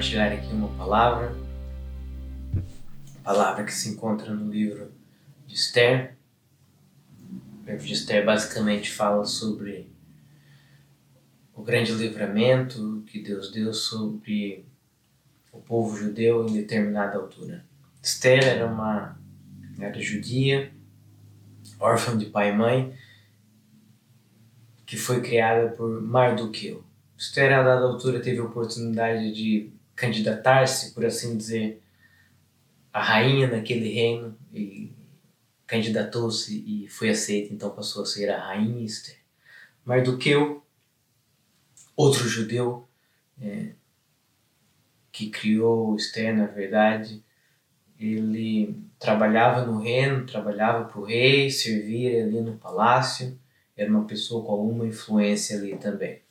compartilhar aqui uma palavra, palavra que se encontra no livro de Esther. O livro de Esther basicamente fala sobre o grande livramento que Deus deu sobre o povo judeu em determinada altura. Esther era uma era judia, órfã de pai e mãe, que foi criada por Mardoqueu. Esther, a dada altura, teve a oportunidade de candidatar-se, por assim dizer, a rainha naquele reino e candidatou-se e foi aceita, então passou a ser a rainha Esther. Mardoqueu, outro judeu, é, que criou Esther, na verdade, ele trabalhava no reino, trabalhava para o rei, servia ali no palácio, era uma pessoa com alguma influência ali também.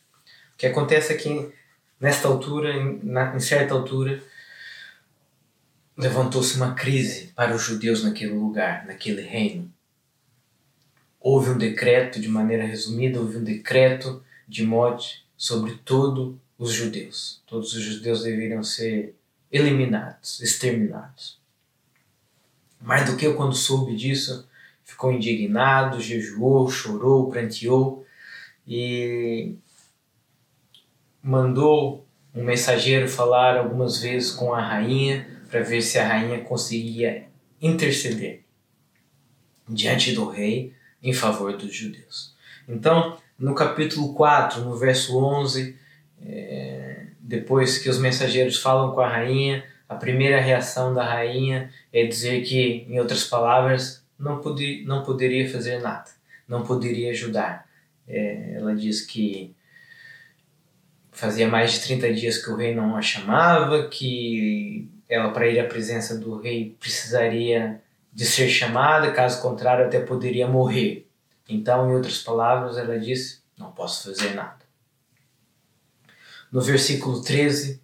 O que acontece é que, nesta altura, em, na, em certa altura, levantou-se uma crise para os judeus naquele lugar, naquele reino. Houve um decreto, de maneira resumida, houve um decreto de morte sobre todos os judeus. Todos os judeus deveriam ser eliminados, exterminados. Mais do que quando soube disso, ficou indignado, jejuou, chorou, pranteou e mandou um mensageiro falar algumas vezes com a rainha para ver se a rainha conseguia interceder diante do rei em favor dos judeus. Então, no capítulo 4, no verso 11, é, depois que os mensageiros falam com a rainha, a primeira reação da rainha é dizer que, em outras palavras, não, podia, não poderia fazer nada, não poderia ajudar. É, ela diz que fazia mais de 30 dias que o rei não a chamava, que ela, para ir à presença do rei, precisaria de ser chamada, caso contrário, até poderia morrer. Então, em outras palavras, ela disse: Não posso fazer nada. No versículo 13,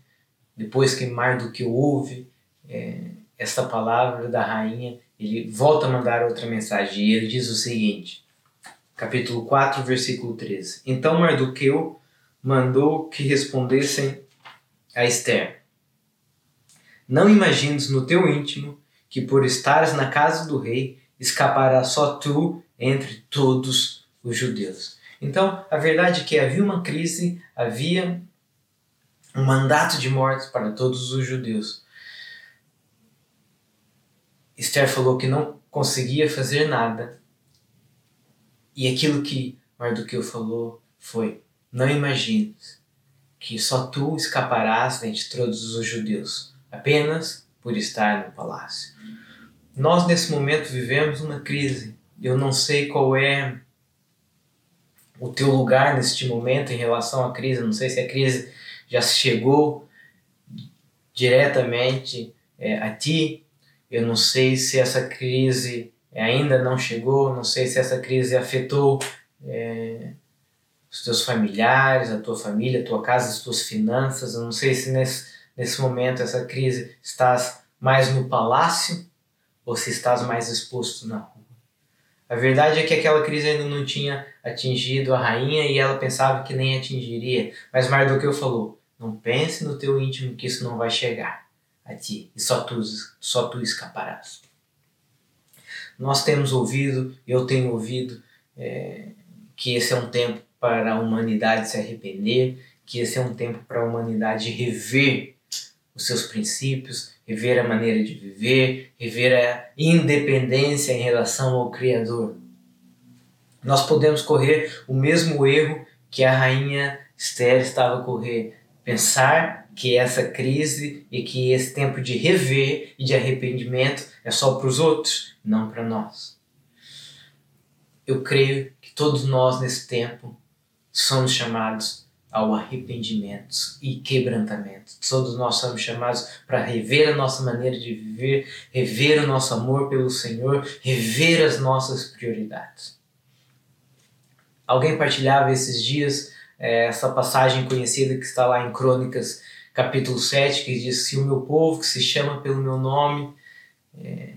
depois que Mardoqueu ouve é, esta palavra da rainha, ele volta a mandar outra mensagem e ele diz o seguinte, capítulo 4, versículo 13. Então Mardoqueu mandou que respondessem a Esther: Não imagines no teu íntimo que por estares na casa do rei escapará só tu entre todos os judeus. Então, a verdade é que havia uma crise, havia um mandato de morte para todos os judeus. Esther falou que não conseguia fazer nada. E aquilo que Mardoqueu falou foi: Não imagines que só tu escaparás dentre todos os judeus, apenas por estar no palácio. Nós, nesse momento, vivemos uma crise. Eu não sei qual é o teu lugar neste momento em relação à crise. Não sei se a crise já chegou diretamente é, a ti. Eu não sei se essa crise ainda não chegou, não sei se essa crise afetou é, os teus familiares, a tua família, a tua casa, as tuas finanças. Eu não sei se nesse, nesse momento essa crise estás mais no palácio ou se estás mais exposto na rua. A verdade é que aquela crise ainda não tinha atingido a rainha e ela pensava que nem atingiria. Mas Mardoqueu falou: Não pense no teu íntimo que isso não vai chegar a ti e só tu, só tu escaparás. Nós temos ouvido, eu tenho ouvido, é, que esse é um tempo para a humanidade se arrepender, que esse é um tempo para a humanidade rever os seus princípios, rever a maneira de viver, rever a independência em relação ao Criador. Nós podemos correr o mesmo erro que a rainha Esther estava a correr, pensar que essa crise e que esse tempo de rever e de arrependimento é só para os outros, não para nós. Eu creio que todos nós nesse tempo somos chamados ao arrependimento e quebrantamento. Todos nós somos chamados para rever a nossa maneira de viver, rever o nosso amor pelo Senhor, rever as nossas prioridades. Alguém partilhava esses dias é, essa passagem conhecida que está lá em Crônicas, capítulo 7, que diz: Se o meu povo, que se chama pelo meu nome, é,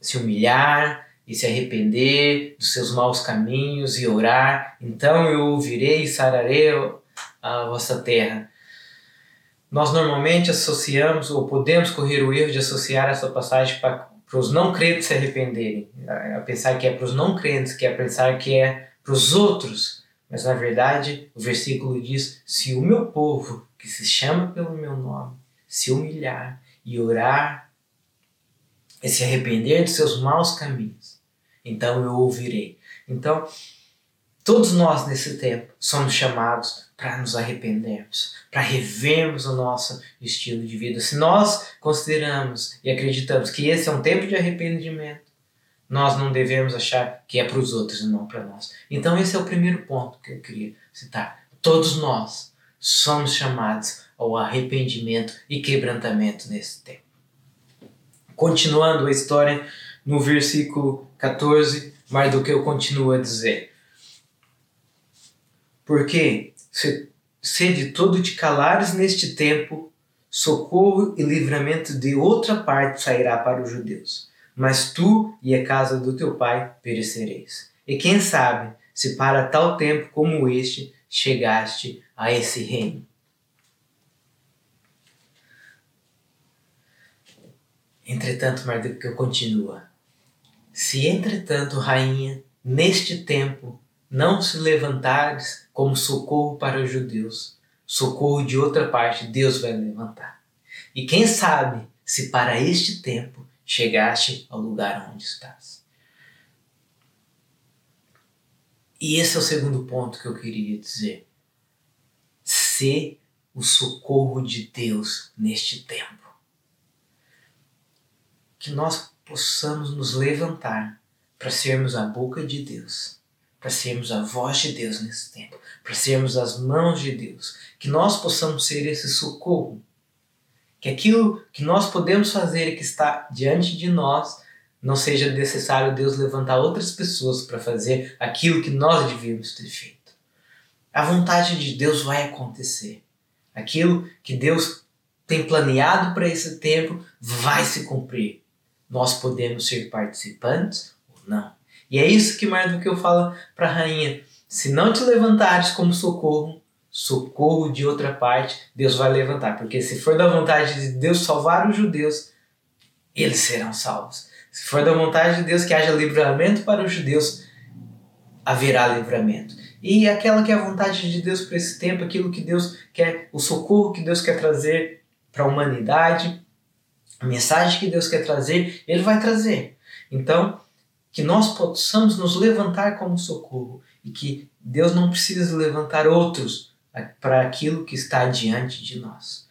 se humilhar, e se arrepender dos seus maus caminhos e orar, então eu ouvirei e sararei a vossa terra. nós normalmente associamos ou podemos correr o erro de associar essa passagem para os não crentes se arrependerem, a pensar que é para os não crentes, que é pensar que é para os outros. Mas na verdade, o versículo diz: se o meu povo, que se chama pelo meu nome, se humilhar e orar e se arrepender de seus maus caminhos, então eu ouvirei. Então, todos nós nesse tempo somos chamados para nos arrependermos, para revermos o nosso estilo de vida. Se nós consideramos e acreditamos que esse é um tempo de arrependimento, nós não devemos achar que é para os outros e não para nós. Então, esse é o primeiro ponto que eu queria citar. Todos nós somos chamados ao arrependimento e quebrantamento nesse tempo. Continuando a história, no versículo 14, Mardoqueu continua a dizer: Porque se, se de todo te calares neste tempo, socorro e livramento de outra parte sairá para os judeus. Mas tu e a casa do teu pai perecereis. E quem sabe se para tal tempo como este chegaste a esse reino. Entretanto, Mardoqueu continua. Se entretanto, rainha, neste tempo não se levantares como socorro para os judeus, socorro de outra parte Deus vai levantar. E quem sabe se para este tempo chegaste ao lugar onde estás. E esse é o segundo ponto que eu queria dizer. Ser o socorro de Deus neste tempo. Que nós possamos nos levantar para sermos a boca de Deus, para sermos a voz de Deus nesse tempo, para sermos as mãos de Deus, que nós possamos ser esse socorro, que aquilo que nós podemos fazer e que está diante de nós não seja necessário Deus levantar outras pessoas para fazer aquilo que nós devíamos ter feito. A vontade de Deus vai acontecer. Aquilo que Deus tem planeado para esse tempo vai se cumprir nós podemos ser participantes ou não. E é isso que mais do que eu falo para a rainha. Se não te levantares como socorro, socorro de outra parte, Deus vai levantar. Porque se for da vontade de Deus salvar os judeus, eles serão salvos. Se for da vontade de Deus que haja livramento para os judeus, haverá livramento. E aquela que é a vontade de Deus para esse tempo, aquilo que Deus quer, o socorro que Deus quer trazer para a humanidade, a mensagem que Deus quer trazer, Ele vai trazer. Então, que nós possamos nos levantar como socorro e que Deus não precisa levantar outros para aquilo que está diante de nós.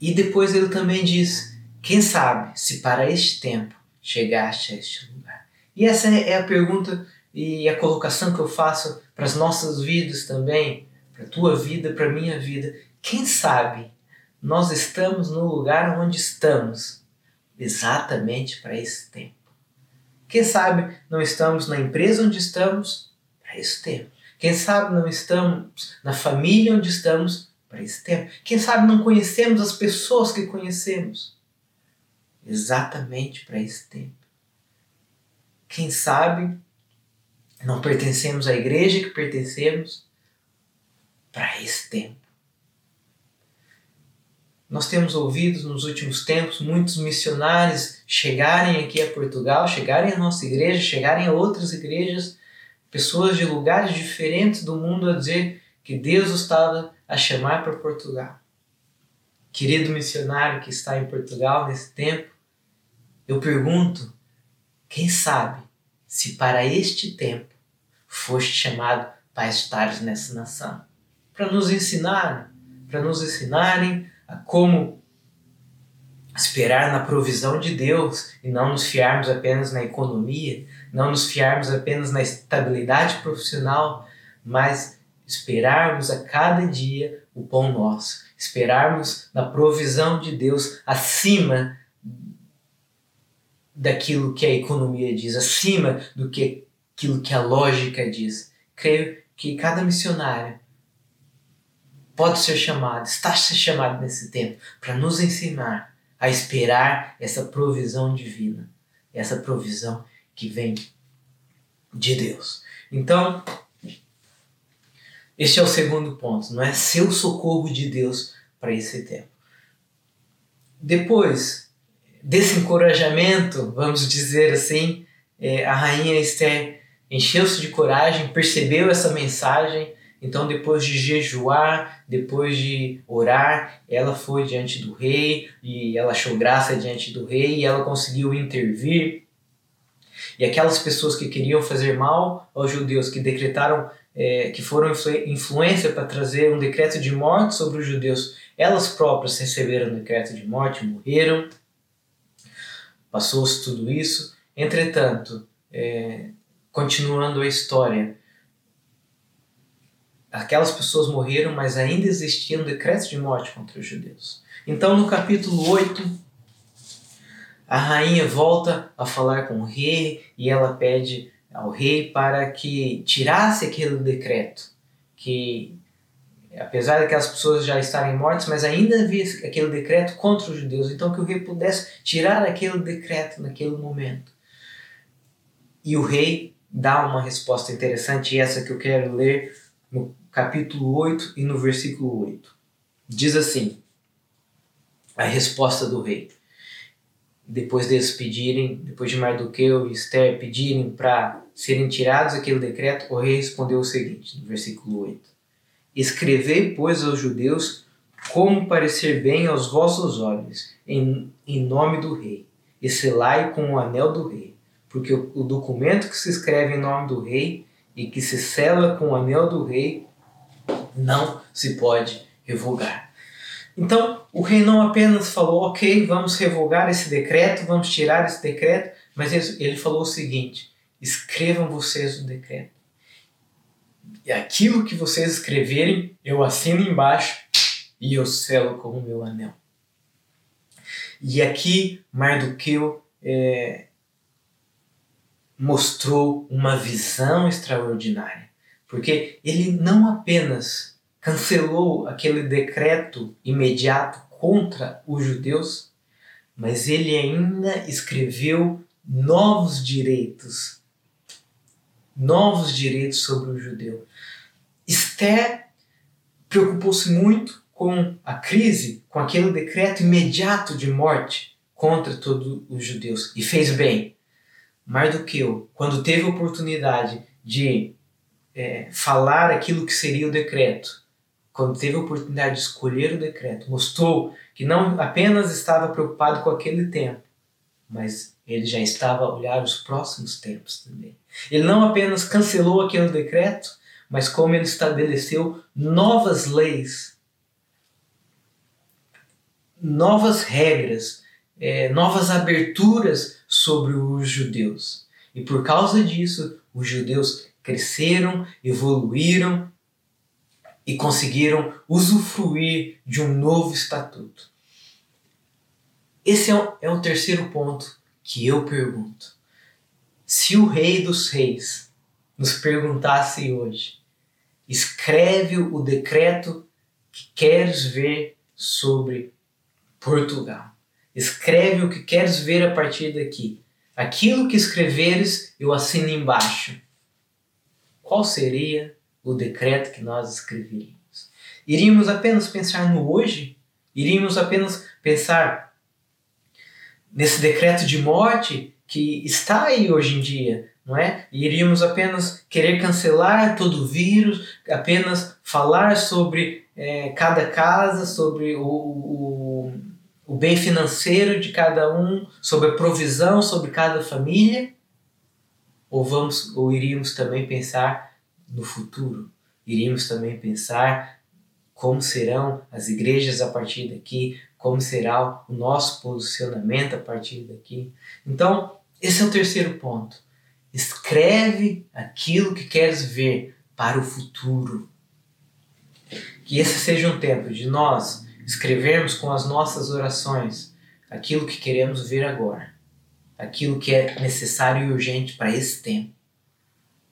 E depois ele também diz: Quem sabe se para este tempo chegaste a este lugar? E essa é a pergunta e a colocação que eu faço para as nossas vidas também, para a tua vida, para a minha vida. Quem sabe nós estamos no lugar onde estamos exatamente para esse tempo. Quem sabe não estamos na empresa onde estamos para esse tempo. Quem sabe não estamos na família onde estamos para esse tempo. Quem sabe não conhecemos as pessoas que conhecemos exatamente para esse tempo. Quem sabe não pertencemos à igreja que pertencemos para esse tempo. Nós temos ouvido nos últimos tempos muitos missionários chegarem aqui a Portugal, chegarem à nossa igreja, chegarem a outras igrejas, pessoas de lugares diferentes do mundo a dizer que Deus estava a chamar para Portugal. Querido missionário que está em Portugal nesse tempo, eu pergunto: quem sabe se para este tempo foste chamado para estar nessa nação? Para nos ensinar, para nos ensinarem a como esperar na provisão de Deus e não nos fiarmos apenas na economia, não nos fiarmos apenas na estabilidade profissional, mas esperarmos a cada dia o pão nosso, esperarmos na provisão de Deus acima daquilo que a economia diz, acima do que aquilo que a lógica diz. Creio que cada missionário pode ser chamado, está ser chamado nesse tempo para nos ensinar a esperar essa provisão divina, essa provisão que vem de Deus. Então, este é o segundo ponto, não é ser o socorro de Deus para esse tempo. Depois desse encorajamento, vamos dizer assim, é, a rainha Esther encheu-se de coragem, percebeu essa mensagem, então depois de jejuar, depois de orar, ela foi diante do rei e ela achou graça diante do rei e ela conseguiu intervir. E aquelas pessoas que queriam fazer mal aos judeus, que decretaram, é, que foram influência para trazer um decreto de morte sobre os judeus, elas próprias receberam o decreto de morte, morreram. Passou-se tudo isso. Entretanto, é, continuando a história, aquelas pessoas morreram, mas ainda existia um decreto de morte contra os judeus. Então, no capítulo 8, a rainha volta a falar com o rei e ela pede ao rei para que tirasse aquele decreto, que apesar daquelas pessoas já estarem mortas, mas ainda havia aquele decreto contra os judeus, então que o rei pudesse tirar aquele decreto naquele momento. E o rei dá uma resposta interessante, essa que eu quero ler no capítulo 8 e no versículo 8. Diz assim: a resposta do rei. Depois deles pedirem, depois de Mardoqueu e Esther pedirem para serem tirados aquele decreto, o rei respondeu o seguinte, no versículo 8: Escrevei, pois, aos judeus como parecer bem aos vossos olhos, em, em nome do rei, e selai com o anel do rei porque o, o documento que se escreve em nome do rei e que se sela com o anel do rei não se pode revogar. Então, o rei não apenas falou, ok, vamos revogar esse decreto, vamos tirar esse decreto, mas ele falou o seguinte: escrevam vocês o decreto. E aquilo que vocês escreverem, eu assino embaixo e eu selo com meu anel. E aqui Mardoqueu é, mostrou uma visão extraordinária, porque ele não apenas cancelou aquele decreto imediato contra os judeus, mas ele ainda escreveu novos direitos, novos direitos sobre o judeu. Esther preocupou-se muito com a crise, com aquele decreto imediato de morte contra todos os judeus e fez bem mais do que eu, quando teve oportunidade de é, falar aquilo que seria o decreto, quando teve a oportunidade de escolher o decreto, mostrou que não apenas estava preocupado com aquele tempo, mas ele já estava a olhar os próximos tempos também. Ele não apenas cancelou aquele decreto, mas como ele estabeleceu novas leis, novas regras, é, novas aberturas sobre os judeus. E por causa disso, os judeus cresceram, evoluíram e conseguiram usufruir de um novo estatuto. Esse é o, é o terceiro ponto que eu pergunto. Se o Rei dos Reis nos perguntasse hoje, escreve o decreto que queres ver sobre Portugal. Escreve o que queres ver a partir daqui. Aquilo que escreveres, eu assino embaixo. Qual seria o decreto que nós escreveríamos? Iríamos apenas pensar no hoje? Iríamos apenas pensar nesse decreto de morte que está aí hoje em dia, não é? iríamos apenas querer cancelar todo o vírus, apenas falar sobre é, cada casa, sobre o, o o bem financeiro de cada um, sobre a provisão sobre cada família? Ou vamos ou iríamos também pensar no futuro? Iríamos também pensar como serão as igrejas a partir daqui, como será o nosso posicionamento a partir daqui. Então, esse é o terceiro ponto. Escreve aquilo que queres ver para o futuro. Que esse seja um tempo de nós escrevermos com as nossas orações aquilo que queremos ver agora, aquilo que é necessário e urgente para esse tempo,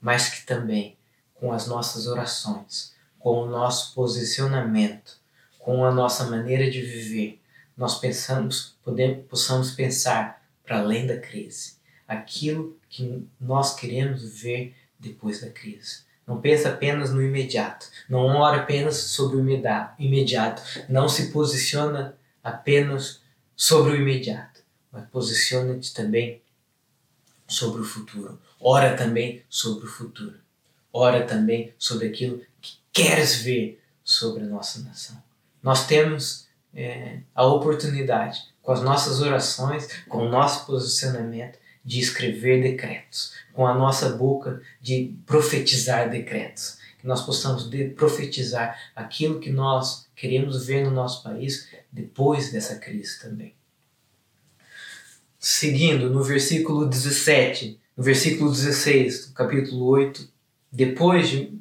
mas que também com as nossas orações, com o nosso posicionamento, com a nossa maneira de viver, nós pensamos, podemos, possamos pensar para além da crise, aquilo que nós queremos ver depois da crise, não pensa apenas no imediato, não ora apenas sobre o imediato, não se posiciona apenas sobre o imediato, mas posiciona-te também sobre o futuro. Ora também sobre o futuro. Ora também sobre aquilo que queres ver sobre a nossa nação. Nós temos é, a oportunidade, com as nossas orações, com o nosso posicionamento, de escrever decretos, com a nossa boca de profetizar decretos, que nós possamos profetizar aquilo que nós queremos ver no nosso país depois dessa crise também. Seguindo no versículo 17, no versículo 16 do capítulo 8, depois de,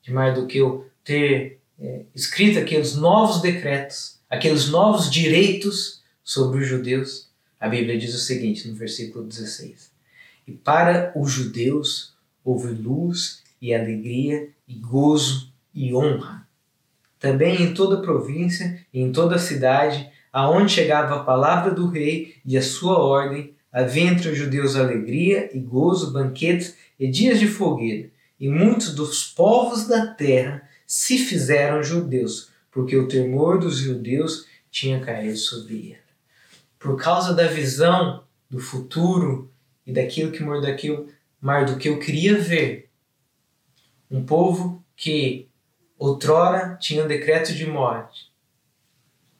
de Mardoqueu ter é, escrito aqueles novos decretos, aqueles novos direitos sobre os judeus, a Bíblia diz o seguinte no versículo 16: E para os judeus houve luz e alegria e gozo e honra. Também em toda a província e em toda a cidade, aonde chegava a palavra do rei e a sua ordem, havia entre os judeus alegria e gozo, banquetes e dias de fogueira. E muitos dos povos da terra se fizeram judeus, porque o temor dos judeus tinha caído sobre ele. Por causa da visão do futuro e daquilo que Mardoqueu, Mardoqueu queria ver, um povo que outrora tinha um decreto de morte,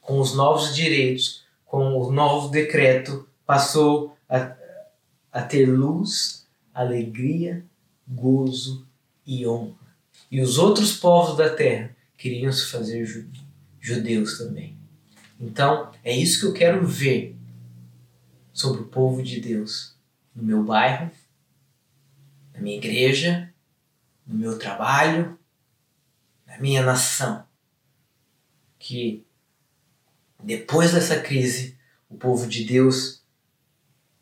com os novos direitos, com o novo decreto, passou a, a ter luz, alegria, gozo e honra. E os outros povos da terra queriam se fazer judeus também. Então, é isso que eu quero ver sobre o povo de Deus no meu bairro, na minha igreja, no meu trabalho, na minha nação. Que depois dessa crise, o povo de Deus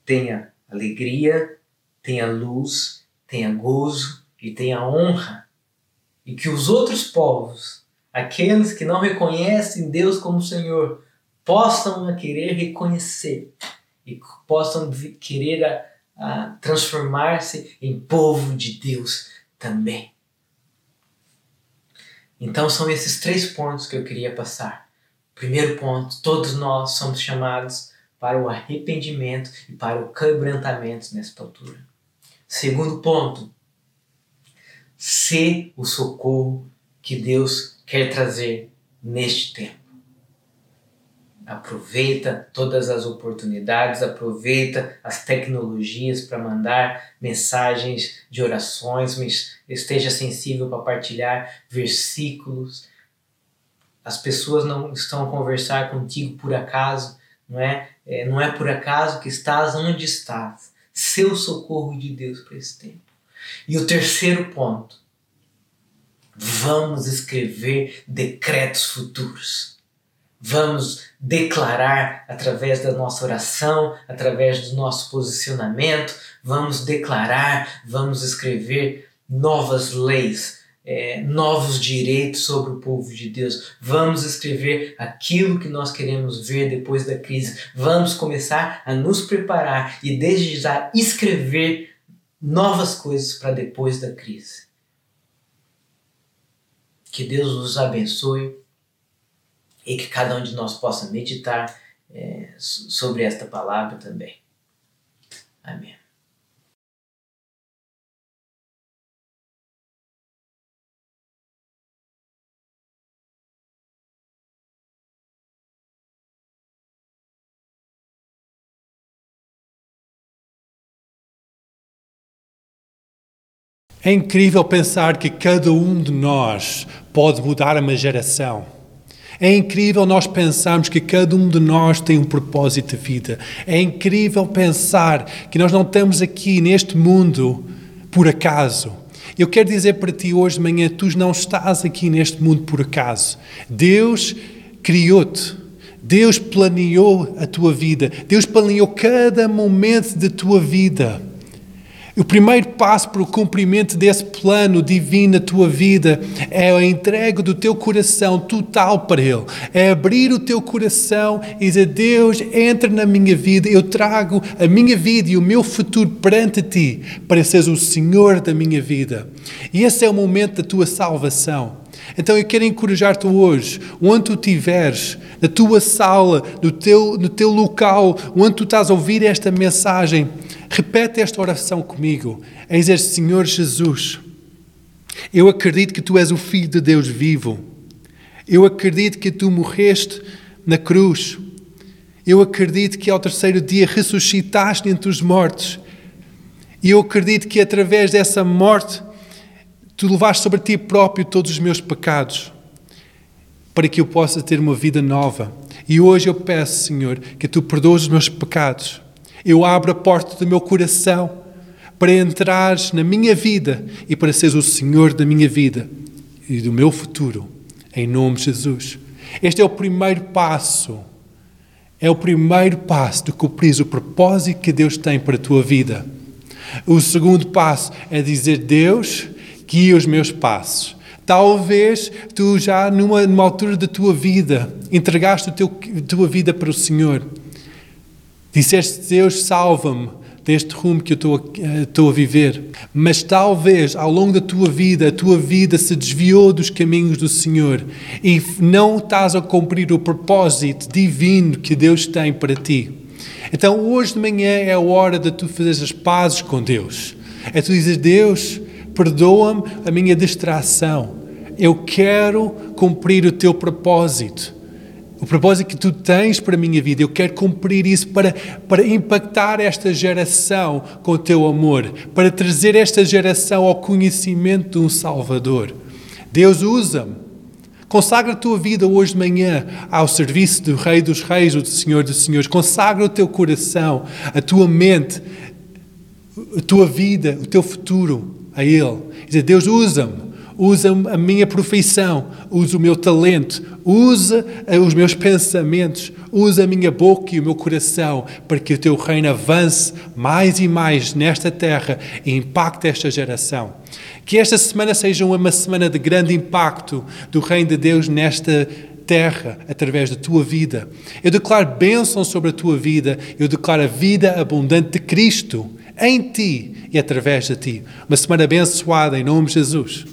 tenha alegria, tenha luz, tenha gozo e tenha honra. E que os outros povos, aqueles que não reconhecem Deus como Senhor, possam querer reconhecer e possam querer a, a transformar-se em povo de Deus também. Então são esses três pontos que eu queria passar. Primeiro ponto, todos nós somos chamados para o arrependimento e para o quebrantamento nesta altura. Segundo ponto, ser o socorro que Deus quer trazer neste tempo. Aproveita todas as oportunidades, aproveita as tecnologias para mandar mensagens de orações, esteja sensível para partilhar versículos. As pessoas não estão a conversar contigo por acaso, não é? é não é por acaso que estás onde estás. Seu socorro de Deus para esse tempo. E o terceiro ponto, vamos escrever decretos futuros vamos declarar através da nossa oração, através do nosso posicionamento, vamos declarar, vamos escrever novas leis, é, novos direitos sobre o povo de Deus. Vamos escrever aquilo que nós queremos ver depois da crise. Vamos começar a nos preparar e desde já escrever novas coisas para depois da crise. Que Deus os abençoe e que cada um de nós possa meditar é, sobre esta palavra também. Amém. É incrível pensar que cada um de nós pode mudar uma geração. É incrível nós pensarmos que cada um de nós tem um propósito de vida. É incrível pensar que nós não estamos aqui neste mundo por acaso. Eu quero dizer para ti hoje de manhã, tu não estás aqui neste mundo por acaso. Deus criou-te. Deus planeou a tua vida. Deus planeou cada momento da tua vida. O primeiro passo para o cumprimento desse plano divino na tua vida é a entrega do teu coração total para Ele. É abrir o teu coração e dizer: Deus, entra na minha vida, eu trago a minha vida e o meu futuro perante ti para seres o Senhor da minha vida. E esse é o momento da tua salvação. Então eu quero encorajar-te hoje, onde tu estiveres, na tua sala, no teu, no teu local, onde tu estás a ouvir esta mensagem, repete esta oração comigo. É dizer, Senhor Jesus, eu acredito que tu és o Filho de Deus vivo. Eu acredito que tu morreste na cruz. Eu acredito que ao terceiro dia ressuscitaste entre os mortos. E eu acredito que através dessa morte Tu levaste sobre ti próprio todos os meus pecados, para que eu possa ter uma vida nova. E hoje eu peço, Senhor, que tu perdoes os meus pecados. Eu abro a porta do meu coração para entrares na minha vida e para seres o Senhor da minha vida e do meu futuro, em nome de Jesus. Este é o primeiro passo. É o primeiro passo de cumprir o propósito que Deus tem para a tua vida. O segundo passo é dizer: Deus, guia os meus passos. Talvez tu já numa, numa altura da tua vida entregaste a tua vida para o Senhor. Disseste, Deus, salva-me deste rumo que eu estou, estou a viver. Mas talvez ao longo da tua vida, a tua vida se desviou dos caminhos do Senhor e não estás a cumprir o propósito divino que Deus tem para ti. Então hoje de manhã é a hora de tu fazeres as pazes com Deus. É tu dizer, Deus, perdoa-me a minha distração. Eu quero cumprir o teu propósito. O propósito que tu tens para a minha vida, eu quero cumprir isso para, para impactar esta geração com o teu amor, para trazer esta geração ao conhecimento de um Salvador. Deus usa-me. Consagra a tua vida hoje de manhã ao serviço do Rei dos Reis, do Senhor dos Senhores. Consagra o teu coração, a tua mente, a tua vida, o teu futuro a Ele. Dizer, Deus usa-me, usa a minha profissão, usa o meu talento, usa os meus pensamentos, usa a minha boca e o meu coração para que o teu reino avance mais e mais nesta terra e impacte esta geração. Que esta semana seja uma semana de grande impacto do reino de Deus nesta terra através da tua vida. Eu declaro bênção sobre a tua vida, eu declaro a vida abundante de Cristo em ti e através de ti. Uma semana abençoada em nome de Jesus.